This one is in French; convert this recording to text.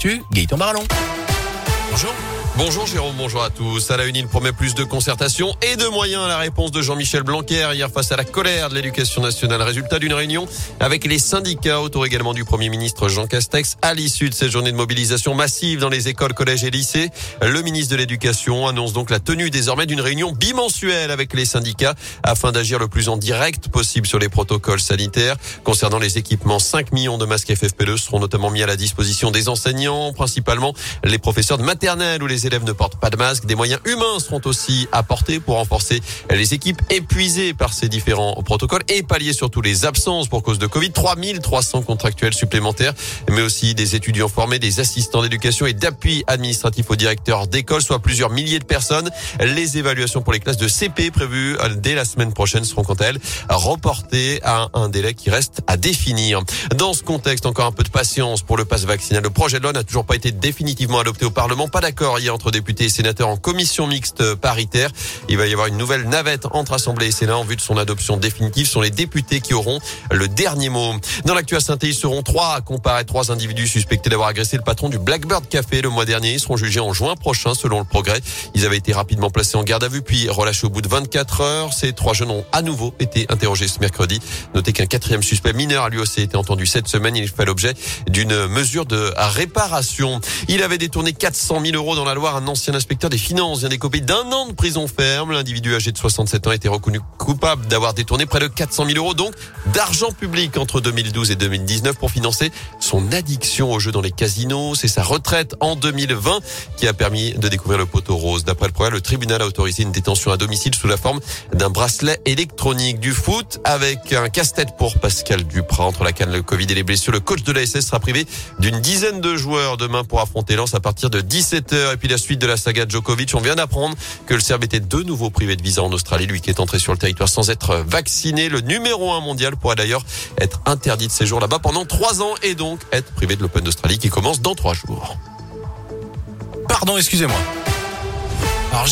l'actu, Gaëtan Barallon. Bonjour. Bonjour Jérôme, bonjour à tous. À la une, promet plus de concertation et de moyens à la réponse de Jean-Michel Blanquer hier face à la colère de l'éducation nationale. Résultat d'une réunion avec les syndicats autour également du Premier ministre Jean Castex. À l'issue de cette journée de mobilisation massive dans les écoles, collèges et lycées, le ministre de l'Éducation annonce donc la tenue désormais d'une réunion bimensuelle avec les syndicats afin d'agir le plus en direct possible sur les protocoles sanitaires. Concernant les équipements, 5 millions de masques FFP2 seront notamment mis à la disposition des enseignants, principalement les professeurs de maternelle ou les élèves ne portent pas de masque. Des moyens humains seront aussi apportés pour renforcer les équipes épuisées par ces différents protocoles et pallier surtout les absences pour cause de Covid. 3300 contractuels supplémentaires, mais aussi des étudiants formés, des assistants d'éducation et d'appui administratif aux directeurs d'école, soit plusieurs milliers de personnes. Les évaluations pour les classes de CP prévues dès la semaine prochaine seront quant à elles reportées à un délai qui reste à définir. Dans ce contexte, encore un peu de patience pour le passe vaccinal. Le projet de loi n'a toujours pas été définitivement adopté au Parlement. Pas d'accord hier entre députés et sénateurs en commission mixte paritaire. Il va y avoir une nouvelle navette entre Assemblée et Sénat en vue de son adoption définitive. Ce sont les députés qui auront le dernier mot. Dans l'actu à saint ils seront trois à comparer trois individus suspectés d'avoir agressé le patron du Blackbird Café le mois dernier. Ils seront jugés en juin prochain selon le progrès. Ils avaient été rapidement placés en garde à vue puis relâchés au bout de 24 heures. Ces trois jeunes ont à nouveau été interrogés ce mercredi. Notez qu'un quatrième suspect mineur a lui aussi été entendu cette semaine. Il fait l'objet d'une mesure de réparation. Il avait détourné 400 000 euros dans la Loire. Un ancien inspecteur des finances vient d'écoper d'un an de prison ferme. L'individu âgé de 67 ans a été reconnu coupable d'avoir détourné près de 400 000 euros, donc d'argent public entre 2012 et 2019 pour financer son addiction aux jeux dans les casinos. C'est sa retraite en 2020 qui a permis de découvrir le poteau rose. D'après le progrès, le tribunal a autorisé une détention à domicile sous la forme d'un bracelet électronique du foot avec un casse-tête pour Pascal Duprat. Entre la canne, le Covid et les blessures, le coach de la SS sera privé d'une dizaine de joueurs demain pour affronter Lens à partir de 17h. Et puis la suite de la saga Djokovic, on vient d'apprendre que le Serbe était de nouveau privé de visa en Australie, lui qui est entré sur le territoire sans être vacciné. Le numéro un mondial pourra d'ailleurs être interdit de séjour là-bas pendant trois ans et donc être privé de l'Open d'Australie qui commence dans trois jours. Pardon, excusez-moi. Alors,